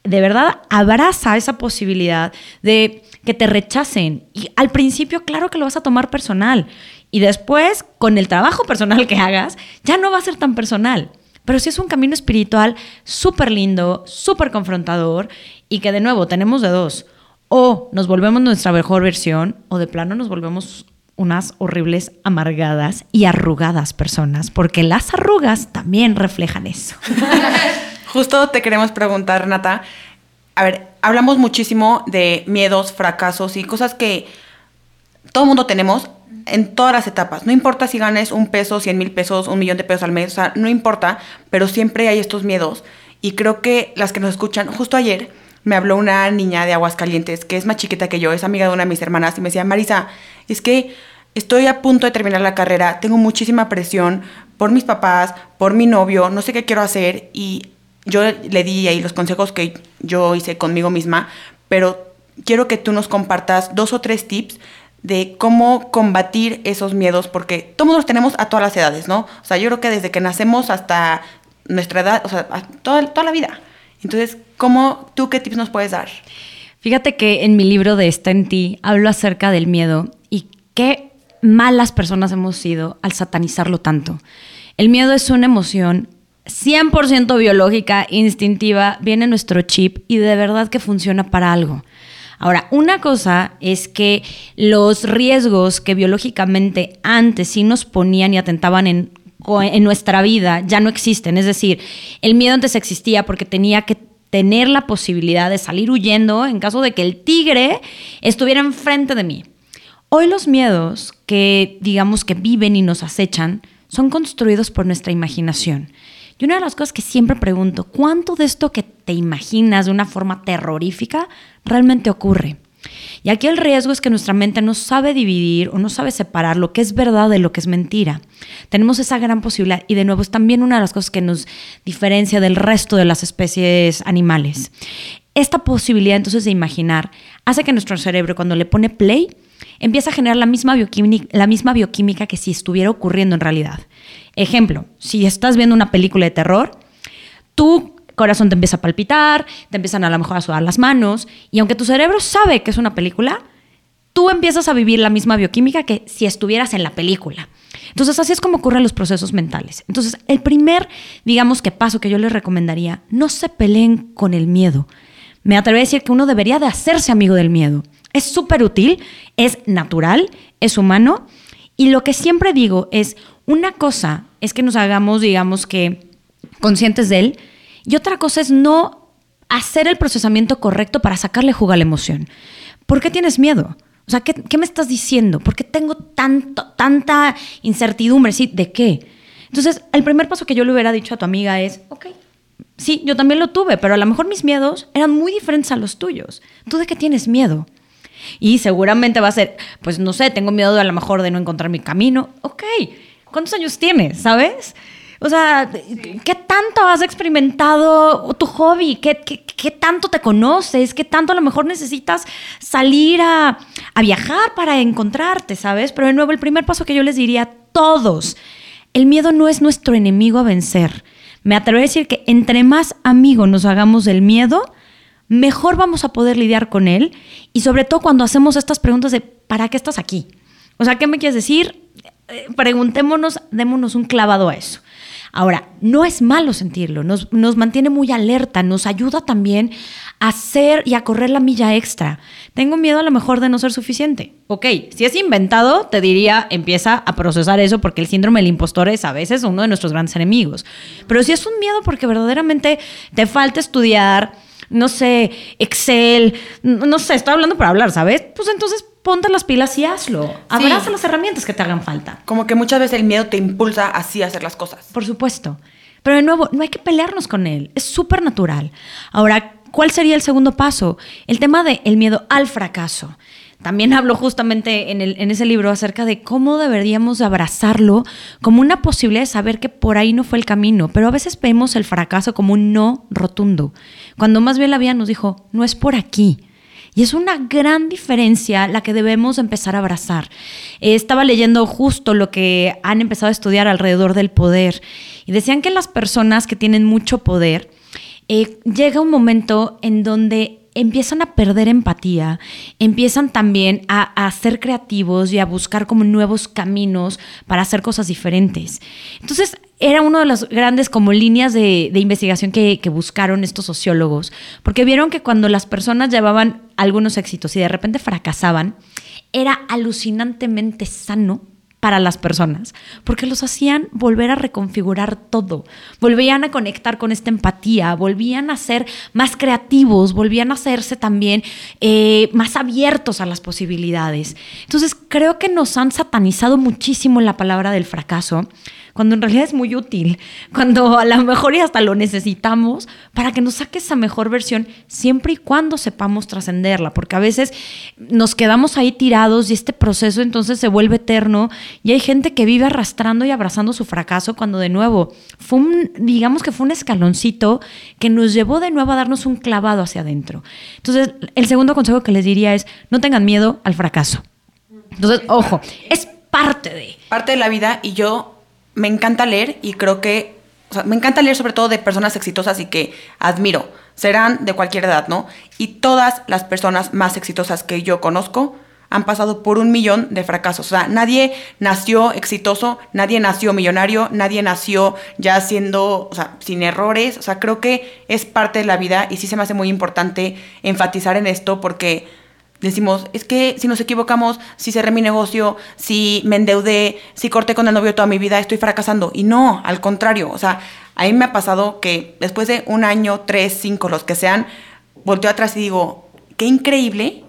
de verdad abraza esa posibilidad de que te rechacen. Y al principio, claro que lo vas a tomar personal. Y después, con el trabajo personal que hagas, ya no va a ser tan personal. Pero sí es un camino espiritual súper lindo, súper confrontador y que de nuevo tenemos de dos. O nos volvemos nuestra mejor versión o de plano nos volvemos unas horribles, amargadas y arrugadas personas, porque las arrugas también reflejan eso. Justo te queremos preguntar, Nata. A ver, hablamos muchísimo de miedos, fracasos y cosas que todo mundo tenemos en todas las etapas. No importa si ganes un peso, cien mil pesos, un millón de pesos al mes, o sea, no importa, pero siempre hay estos miedos. Y creo que las que nos escuchan, justo ayer me habló una niña de Aguascalientes que es más chiquita que yo, es amiga de una de mis hermanas, y me decía, Marisa, es que estoy a punto de terminar la carrera, tengo muchísima presión por mis papás, por mi novio, no sé qué quiero hacer. Y yo le di ahí los consejos que yo hice conmigo misma, pero quiero que tú nos compartas dos o tres tips de cómo combatir esos miedos, porque todos los tenemos a todas las edades, ¿no? O sea, yo creo que desde que nacemos hasta nuestra edad, o sea, toda, toda la vida. Entonces, ¿cómo, tú qué tips nos puedes dar? Fíjate que en mi libro de Está en ti hablo acerca del miedo y qué malas personas hemos sido al satanizarlo tanto. El miedo es una emoción 100% biológica, instintiva, viene en nuestro chip y de verdad que funciona para algo. Ahora, una cosa es que los riesgos que biológicamente antes sí nos ponían y atentaban en, nuestra vida ya no existen. Es decir, el miedo antes existía porque tenía que tener la posibilidad de salir huyendo en caso de que el tigre estuviera enfrente de mí. Hoy los miedos que digamos que viven y nos acechan son construidos por nuestra imaginación. Y una de las cosas que siempre pregunto, ¿cuánto de esto que te imaginas de una forma terrorífica realmente ocurre? Y aquí el riesgo es que nuestra mente no sabe dividir o no sabe separar lo que es verdad de lo que es mentira. Tenemos esa gran posibilidad y de nuevo es también una de las cosas que nos diferencia del resto de las especies animales. Esta posibilidad entonces de imaginar hace que nuestro cerebro cuando le pone play empieza a generar la misma, bioquímica, la misma bioquímica que si estuviera ocurriendo en realidad. Ejemplo, si estás viendo una película de terror, tu corazón te empieza a palpitar, te empiezan a lo mejor a sudar las manos, y aunque tu cerebro sabe que es una película, tú empiezas a vivir la misma bioquímica que si estuvieras en la película. Entonces, así es como ocurren los procesos mentales. Entonces, el primer, digamos que paso que yo les recomendaría, no se peleen con el miedo. Me atrevo a decir que uno debería de hacerse amigo del miedo. Es súper útil, es natural, es humano. Y lo que siempre digo es, una cosa es que nos hagamos, digamos que, conscientes de él, y otra cosa es no hacer el procesamiento correcto para sacarle jugo a la emoción. ¿Por qué tienes miedo? O sea, ¿qué, me estás diciendo? ¿Por qué tengo tanto, tanta incertidumbre? ¿Sí? ¿De qué? Entonces, el primer paso que yo le hubiera dicho a tu amiga es, ok, sí, yo también lo tuve, pero a lo mejor mis miedos eran muy diferentes a los tuyos. ¿Tú de qué tienes miedo? Y seguramente va a ser, pues no sé, tengo miedo a lo mejor de no encontrar mi camino. Ok, ¿cuántos años tienes? ¿Sabes? O sea, ¿qué tanto has experimentado tu hobby? ¿Qué, qué, tanto te conoces? ¿Qué tanto a lo mejor necesitas salir a, a, viajar para encontrarte? ¿Sabes? Pero de nuevo, el primer paso que yo les diría a todos, el miedo no es nuestro enemigo a vencer. Me atrevo a decir que entre más amigos nos hagamos del miedo, mejor vamos a poder lidiar con él y sobre todo cuando hacemos estas preguntas de ¿para qué estás aquí? O sea, ¿qué me quieres decir? Eh, preguntémonos, démonos un clavado a eso. Ahora, no es malo sentirlo, nos, nos, mantiene muy alerta, nos ayuda también a hacer y a correr la milla extra. Tengo miedo a lo mejor de no ser suficiente. Ok, si es inventado, te diría, empieza a procesar eso porque el síndrome del impostor es a veces uno de nuestros grandes enemigos. Pero si es un miedo porque verdaderamente te falta estudiar, no sé, Excel, no sé, estoy hablando para hablar, ¿sabes? Pues entonces ponte las pilas y hazlo. Abraza las herramientas que te hagan falta. Como que muchas veces el miedo te impulsa así a hacer las cosas. Por supuesto. Pero de nuevo, no hay que pelearnos con él. Es súper natural. Ahora, ¿cuál sería el segundo paso? El tema del el miedo al fracaso. También hablo justamente en, el, en, ese libro acerca de cómo deberíamos abrazarlo como una posibilidad de saber que por ahí no fue el camino, pero a veces vemos el fracaso como un no rotundo, cuando más bien la vida nos dijo, no es por aquí. Y es una gran diferencia la que debemos empezar a abrazar. Eh, estaba leyendo justo lo que han empezado a estudiar alrededor del poder y decían que las personas que tienen mucho poder, eh, llega un momento en donde empiezan a perder empatía, empiezan también a, a, ser creativos y a buscar como nuevos caminos para hacer cosas diferentes. Entonces, era una de las grandes como líneas de, de investigación que, que, buscaron estos sociólogos, porque vieron que cuando las personas llevaban algunos éxitos y de repente fracasaban, era alucinantemente sano para las personas, porque los hacían volver a reconfigurar todo, volvían a conectar con esta empatía, volvían a ser más creativos, volvían a hacerse también eh, más abiertos a las posibilidades. Entonces, creo que nos han satanizado muchísimo la palabra del fracaso, cuando en realidad es muy útil, cuando a lo mejor y hasta lo necesitamos para que nos saque esa mejor versión, siempre y cuando sepamos trascenderla, porque a veces nos quedamos ahí tirados y este proceso entonces se vuelve eterno y hay gente que vive arrastrando y abrazando su fracaso cuando de nuevo fue un, digamos que fue un escaloncito que nos llevó de nuevo a darnos un clavado hacia adentro. Entonces, el segundo consejo que les diría es, no tengan miedo al fracaso. Entonces, ojo, es parte de... Parte de la vida y yo me encanta leer y creo que, o sea, me encanta leer sobre todo de personas exitosas y que admiro. Serán de cualquier edad, ¿no? Y todas las personas más exitosas que yo conozco han pasado por un millón de fracasos. O sea, nadie nació exitoso, nadie nació millonario, nadie nació ya siendo, o sea, sin errores. O sea, creo que es parte de la vida y sí se me hace muy importante enfatizar en esto porque decimos, es que si nos equivocamos, si cerré mi negocio, si me endeudé, si corté con el novio toda mi vida, estoy fracasando. Y no, al contrario, o sea, a mí me ha pasado que después de un año, tres, cinco, los que sean, volteo atrás y digo, qué increíble.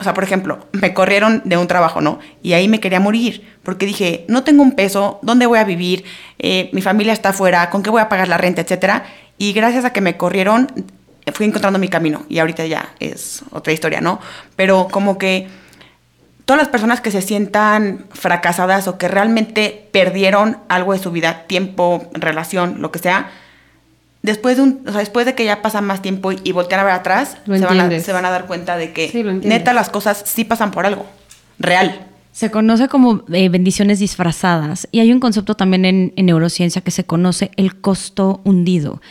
O sea, por ejemplo, me corrieron de un trabajo, ¿no? Y ahí me quería morir, porque dije, no tengo un peso, ¿dónde voy a vivir? Eh, mi familia está afuera, ¿con qué voy a pagar la renta, etcétera? Y gracias a que me corrieron, fui encontrando mi camino y ahorita ya es otra historia, ¿no? Pero como que todas las personas que se sientan fracasadas o que realmente perdieron algo de su vida, tiempo, relación, lo que sea, después de, un, o sea, después de que ya pasa más tiempo y, y voltean a ver atrás, se van a, se van a, dar cuenta de que sí, neta las cosas sí pasan por algo, real. Se conoce como eh, bendiciones disfrazadas y hay un concepto también en, en, neurociencia que se conoce el costo hundido.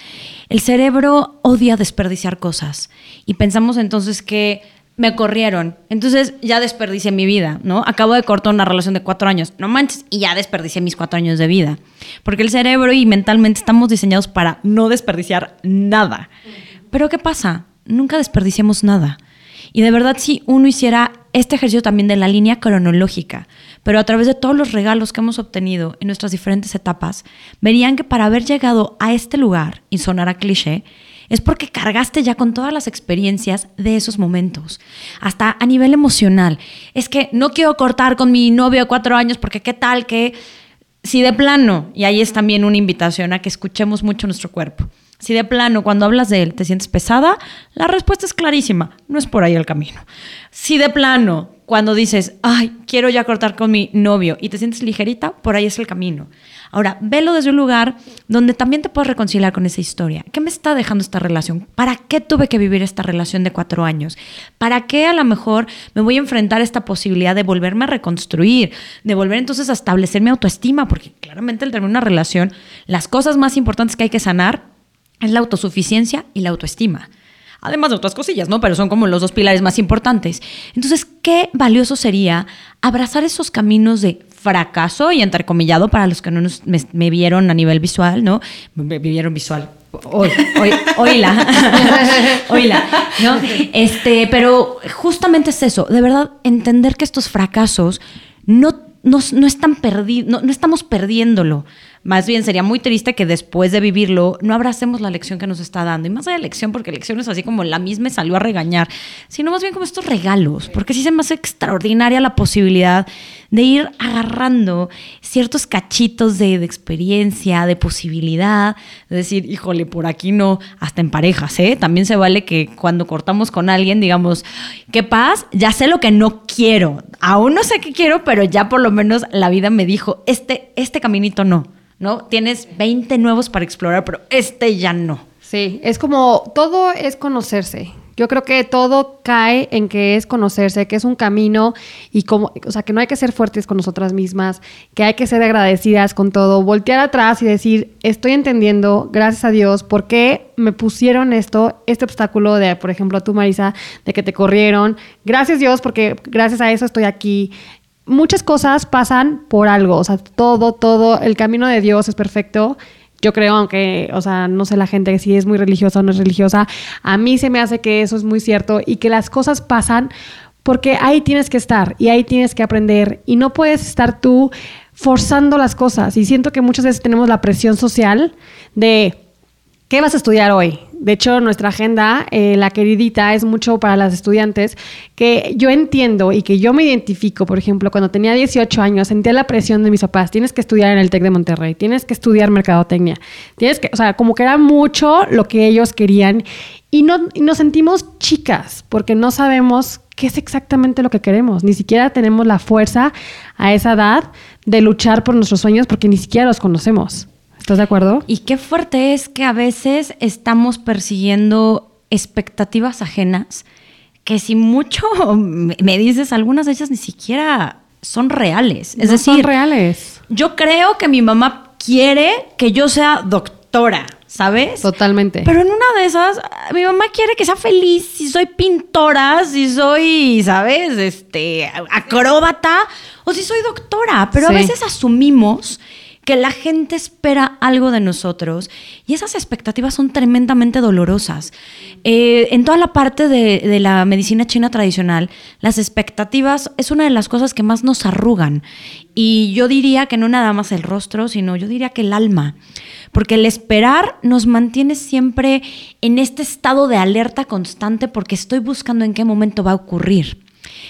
El cerebro odia desperdiciar cosas y pensamos entonces que me corrieron, entonces ya desperdicié mi vida, ¿no? Acabo de cortar una relación de cuatro años, no manches, y ya desperdicié mis cuatro años de vida. Porque el cerebro y mentalmente estamos diseñados para no desperdiciar nada. Pero ¿qué pasa? Nunca desperdiciamos nada. Y de verdad, si uno hiciera este ejercicio también de la línea cronológica, pero a través de todos los regalos que hemos obtenido en nuestras diferentes etapas, verían que para haber llegado a este lugar, y sonará cliché, es porque cargaste ya con todas las experiencias de esos momentos, hasta a nivel emocional. Es que no quiero cortar con mi novio de cuatro años porque qué tal que si de plano, y ahí es también una invitación a que escuchemos mucho nuestro cuerpo, si de plano cuando hablas de él te sientes pesada, la respuesta es clarísima, no es por ahí el camino. Si de plano cuando dices, ay, quiero ya cortar con mi novio y te sientes ligerita, por ahí es el camino. Ahora, velo desde un lugar donde también te puedes reconciliar con esa historia. ¿Qué me está dejando esta relación? ¿Para qué tuve que vivir esta relación de cuatro años? ¿Para qué a lo mejor me voy a enfrentar a esta posibilidad de volverme a reconstruir, de volver entonces a establecer mi autoestima? Porque claramente al tener una relación, las cosas más importantes que hay que sanar es la autosuficiencia y la autoestima. además de otras cosillas, ¿no? Pero son como los dos pilares más importantes. Entonces, qué valioso sería abrazar esos caminos de fracaso y entrecomillado para los que no nos, me, vieron a nivel visual, ¿no? Me, vieron visual. Hoy, hoy, oíla. Este, pero justamente es eso, de verdad, entender que estos fracasos no, no, no están perdidos, no, no estamos perdiéndolo, más bien sería muy triste que después de vivirlo no abracemos la lección que nos está dando. Y más allá de lección, porque lección es así como la misma me salió a regañar, sino más bien como estos regalos, porque sí se me hace extraordinaria la posibilidad de ir agarrando ciertos cachitos de, de experiencia, de posibilidad, de decir, híjole, por aquí no, hasta en parejas, ¿eh? También se vale que cuando cortamos con alguien digamos, qué paz, ya sé lo que no quiero, aún no sé qué quiero, pero ya por lo menos la vida me dijo, este, este caminito no. ¿No? Tienes 20 nuevos para explorar, pero este ya no. Sí, es como todo es conocerse. Yo creo que todo cae en que es conocerse, que es un camino y como, o sea, que no hay que ser fuertes con nosotras mismas, que hay que ser agradecidas con todo, voltear atrás y decir, estoy entendiendo, gracias a Dios, por qué me pusieron esto, este obstáculo de, por ejemplo, a tú, Marisa, de que te corrieron. Gracias Dios, porque gracias a eso estoy aquí muchas cosas pasan por algo, o sea, todo, todo, el camino de Dios es perfecto. Yo creo, aunque, o sea, no sé la gente si es muy religiosa o no es religiosa, a mí se me hace que eso es muy cierto y que las cosas pasan porque ahí tienes que estar y ahí tienes que aprender y no puedes estar tú forzando las cosas. Y siento que muchas veces tenemos la presión social de, ¿qué vas a estudiar hoy? De hecho, nuestra agenda, eh, la queridita, es mucho para las estudiantes, que yo entiendo y que yo me identifico, por ejemplo, cuando tenía 18 años, sentía la presión de mis papás, tienes que estudiar en el TEC de Monterrey, tienes que estudiar mercadotecnia, tienes que, o sea, como que era mucho lo que ellos querían y, no, y nos sentimos chicas porque no sabemos qué es exactamente lo que queremos, ni siquiera tenemos la fuerza a esa edad de luchar por nuestros sueños porque ni siquiera los conocemos. ¿Estás de acuerdo? Y qué fuerte es que a veces estamos persiguiendo expectativas ajenas que si mucho me dices, algunas de ellas ni siquiera son reales. Es decir, son reales. Yo creo que mi mamá quiere que yo sea doctora. ¿sabes? Totalmente. Pero en una de esas, mi mamá quiere que sea feliz si soy pintora, si soy, ¿sabes? Este, acróbata o si soy doctora. Pero a veces asumimos que la gente espera algo de nosotros y esas expectativas son tremendamente dolorosas. Eh, en toda la parte de, la medicina china tradicional, las expectativas es una de las cosas que más nos arrugan. Y yo diría que no nada más el rostro, sino yo diría que el alma. Porque el esperar nos mantiene siempre en este estado de alerta constante porque estoy buscando en qué momento va a ocurrir.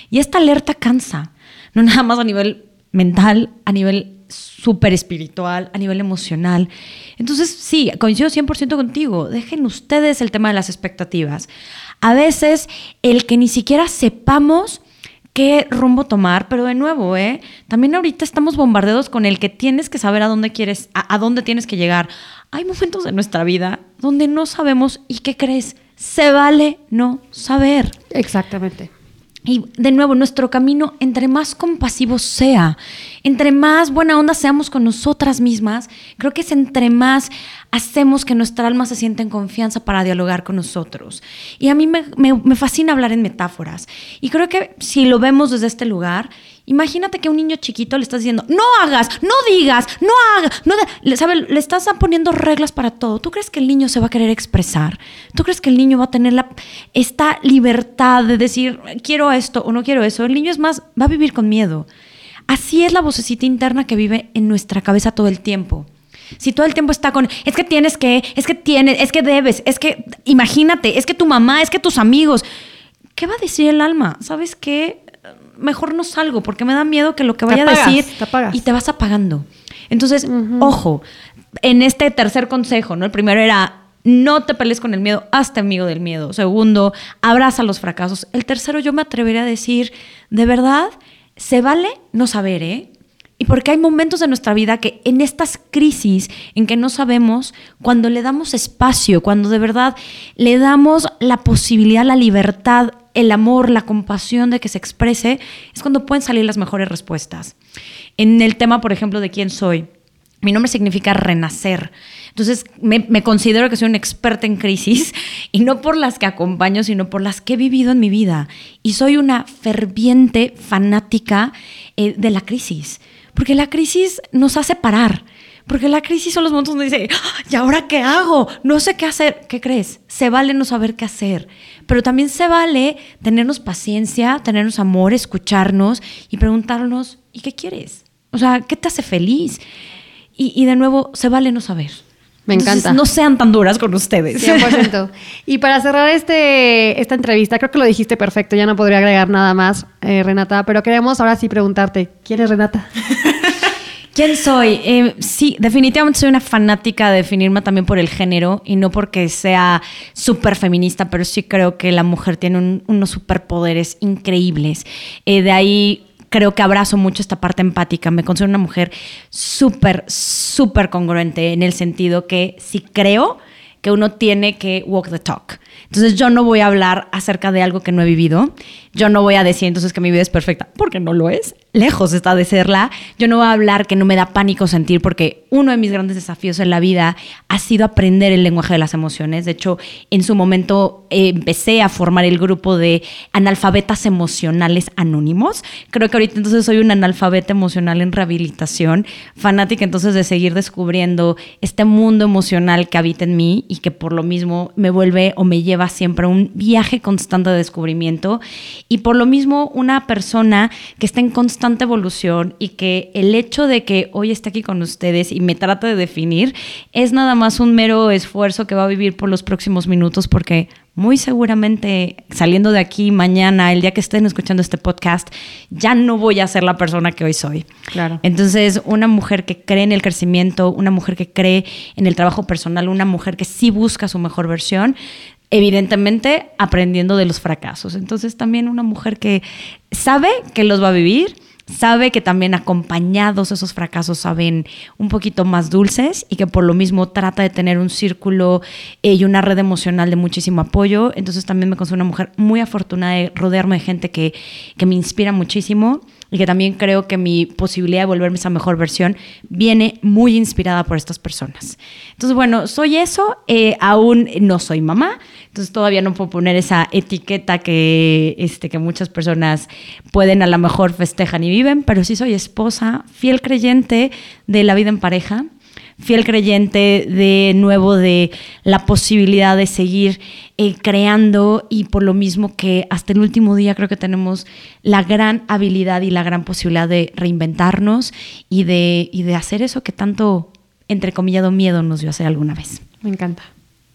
Y esta alerta cansa, no nada más a nivel mental, a nivel súper espiritual, a nivel emocional. Entonces, sí, coincido 100% contigo. Dejen ustedes el tema de las expectativas. A veces, el que ni siquiera sepamos qué rumbo tomar, pero de nuevo, ¿eh? También ahorita estamos bombardeados con el que tienes que saber a dónde quieres, a, a dónde tienes que llegar. Hay momentos de nuestra vida donde no sabemos y ¿qué crees? Se vale no saber. Exactamente. Y de nuevo, nuestro camino, entre más compasivo sea, entre más buena onda seamos con nosotras mismas, creo que es entre más hacemos que nuestra alma se sienta en confianza para dialogar con nosotros. Y a mí me, fascina hablar en metáforas. Y creo que si lo vemos desde este lugar, Imagínate que a un niño chiquito le estás diciendo, no hagas, no digas, no hagas, no ¿sabe? le estás poniendo reglas para todo. ¿Tú crees que el niño se va a querer expresar? ¿Tú crees que el niño va a tener esta libertad de decir, quiero esto o no quiero eso? El niño es más, va a vivir con miedo. Así es la vocecita interna que vive en nuestra cabeza todo el tiempo. Si todo el tiempo está con, es que tienes que, es que tienes, es que debes, es que, imagínate, es que tu mamá, es que tus amigos, ¿qué va a decir el alma? ¿Sabes qué? mejor no salgo porque me da miedo que lo que vaya a decir y te vas apagando. Entonces, ojo, en este tercer consejo, ¿no? El primero era no te pelees con el miedo, hazte amigo del miedo. Segundo, abraza los fracasos. El tercero, yo me atrevería a decir, de verdad, se vale no saber, ¿eh? Y porque hay momentos de nuestra vida que en estas crisis en que no sabemos, cuando le damos espacio, cuando de verdad le damos la posibilidad, la libertad el amor, la compasión de que se exprese, es cuando pueden salir las mejores respuestas. En el tema, por ejemplo, de quién soy, Mi nombre significa renacer. Entonces, me, me, considero que soy una experta en crisis y no por las que acompaño, sino por las que he vivido en mi vida. Y soy una ferviente fanática eh, de la crisis, porque la crisis nos hace parar. Porque la crisis son los momentos donde dice, ¡Ah! ¿y ahora qué hago? No sé qué hacer. ¿Qué crees? Se vale no saber qué hacer. Pero también se vale tenernos paciencia, tenernos amor, escucharnos y preguntarnos, ¿y qué quieres? O sea, ¿qué te hace feliz? Y, y de nuevo, se vale no saber. Me Entonces, encanta. no sean tan duras con ustedes. 100%. y para cerrar este, esta entrevista, creo que lo dijiste perfecto, ya no podría agregar nada más, eh, Renata, pero queremos ahora sí preguntarte, ¿quién es Renata? ¿Quién soy? Eh, sí, definitivamente soy una fanática de definirme también por el género y no porque sea súper feminista, pero sí creo que la mujer tiene un- unos superpoderes increíbles. Eh, de ahí creo que abrazo mucho esta parte empática. Me considero una mujer súper, súper congruente en el sentido que si creo que uno tiene que walk the talk. Entonces yo no voy a hablar acerca de algo que no he vivido. Yo no voy a decir entonces que mi vida es perfecta, porque no lo es. Lejos está de serla. Yo no voy a hablar que no me da pánico sentir, porque uno de mis grandes desafíos en la vida ha sido aprender el lenguaje de las emociones. De hecho, en su momento eh, empecé a formar el grupo de analfabetas emocionales anónimos. Creo que ahorita entonces soy una analfabeta emocional en rehabilitación, fanática entonces de seguir descubriendo este mundo emocional que habita en mí y que por lo mismo me vuelve o me lleva siempre a un viaje constante de descubrimiento y por lo mismo una persona que está en constante evolución y que el hecho de que hoy esté aquí con ustedes y me trate de definir es nada más un mero esfuerzo que va a vivir por los próximos minutos porque muy seguramente saliendo de aquí mañana, el día que estén escuchando este podcast, ya no voy a ser la persona que hoy soy. Claro. Entonces, una mujer que cree en el crecimiento, una mujer que cree en el trabajo personal, una mujer que sí busca su mejor versión, evidentemente aprendiendo de los fracasos. Entonces, también una mujer que sabe que los va a vivir, sabe que también acompañados esos fracasos saben un poquito más dulces y que por lo mismo trata de tener un círculo eh, y una red emocional de muchísimo apoyo. Entonces también me considero una mujer muy afortunada de rodearme de gente que, que me inspira muchísimo y que también creo que mi posibilidad de volverme esa mejor versión viene muy inspirada por estas personas. Entonces, bueno, soy eso, eh, aún no soy mamá, entonces todavía no puedo poner esa etiqueta que, este, que muchas personas pueden a lo mejor festejan y viven, pero sí soy esposa, fiel creyente de la vida en pareja, fiel creyente de nuevo de la posibilidad de seguir eh, creando y por lo mismo que hasta el último día creo que tenemos la gran habilidad y la gran posibilidad de reinventarnos y de, y de hacer eso que tanto, entre comillado, miedo nos dio hacer alguna vez. Me encanta.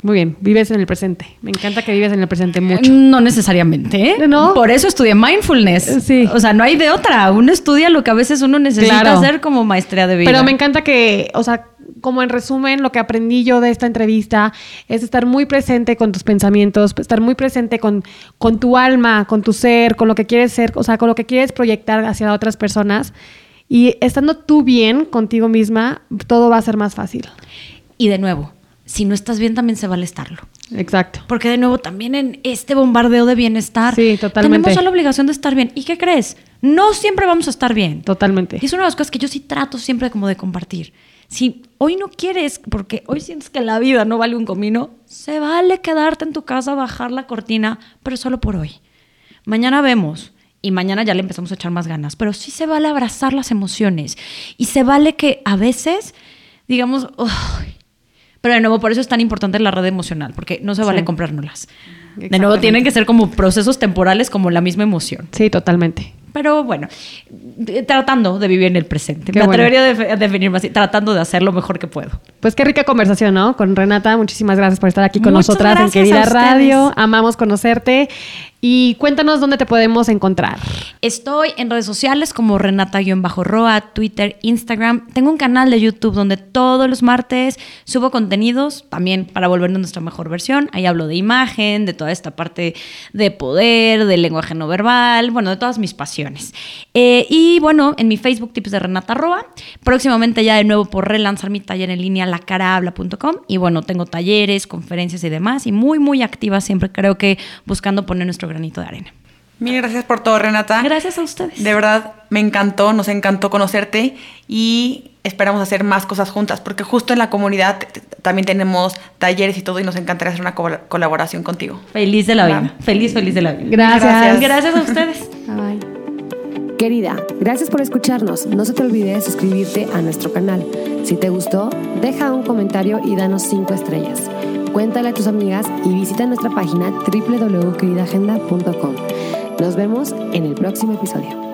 Muy bien, vives en el presente. Me encanta que vives en el presente mucho. No necesariamente, ¿eh? No. Por eso estudié mindfulness. Sí. O sea, no hay de otra. Uno estudia lo que a veces uno necesita Claro. hacer como maestría de vida. Pero me encanta que, o sea, como en resumen, lo que aprendí yo de esta entrevista es estar muy presente con tus pensamientos, estar muy presente con, con tu alma, con tu ser, con lo que quieres ser, o sea, con lo que quieres proyectar hacia otras personas. Y estando tú bien contigo misma, todo va a ser más fácil. Y de nuevo, si no estás bien, también se vale estarlo. Exacto. Porque de nuevo, también en este bombardeo de bienestar, Sí, totalmente. tenemos la obligación de estar bien. ¿Y qué crees? No siempre vamos a estar bien. Totalmente. Y es una de las cosas que yo sí trato siempre como de compartir. Si hoy no quieres, porque hoy sientes que la vida no vale un comino, se vale quedarte en tu casa, bajar la cortina, pero solo por hoy. Mañana vemos. Y mañana ya le empezamos a echar más ganas. Pero sí se vale abrazar las emociones. Y se vale que a veces, digamos, pero de nuevo, por eso es tan importante la red emocional, porque no se vale Sí. comprárnoslas. De nuevo, tienen que ser como procesos temporales, como la misma emoción. Sí, totalmente. Pero bueno, de- tratando de vivir en el presente. Qué Me bueno. atrevería a def- a definirme así, tratando de hacer lo mejor que puedo. Pues qué rica conversación, ¿no? Con Renata, muchísimas gracias por estar aquí con Muchas nosotras en Querida. Radio. Amamos conocerte. Y cuéntanos dónde te podemos encontrar. Estoy en redes sociales como Renata-Roa, Twitter, Instagram. Tengo un canal de YouTube donde todos los martes subo contenidos también para volvernos nuestra mejor versión. Ahí hablo de imagen, de toda esta parte de poder, del lenguaje no verbal, bueno, de todas mis pasiones. Eh, y bueno, en mi Facebook Tips de Renata Roa. Próximamente ya de nuevo por relanzar mi taller en línea lacarahabla.com. Y bueno, tengo talleres, conferencias y demás. Y muy, muy activa siempre creo que buscando poner nuestro granito de arena. Mil gracias por todo, Renata. Gracias a ustedes. De verdad, me encantó, nos encantó conocerte y esperamos hacer más cosas juntas, porque justo en la comunidad también tenemos talleres y todo y nos encantaría hacer una colaboración contigo. Feliz de la vida. Feliz, feliz de la vida. Gracias. Gracias, a ustedes. Bye. Querida, gracias por escucharnos. No se te olvide suscribirte a nuestro canal. Si te gustó, deja un comentario y danos 5 estrellas. Cuéntale a tus amigas y visita nuestra página www.queridagenda.com. Nos vemos en el próximo episodio.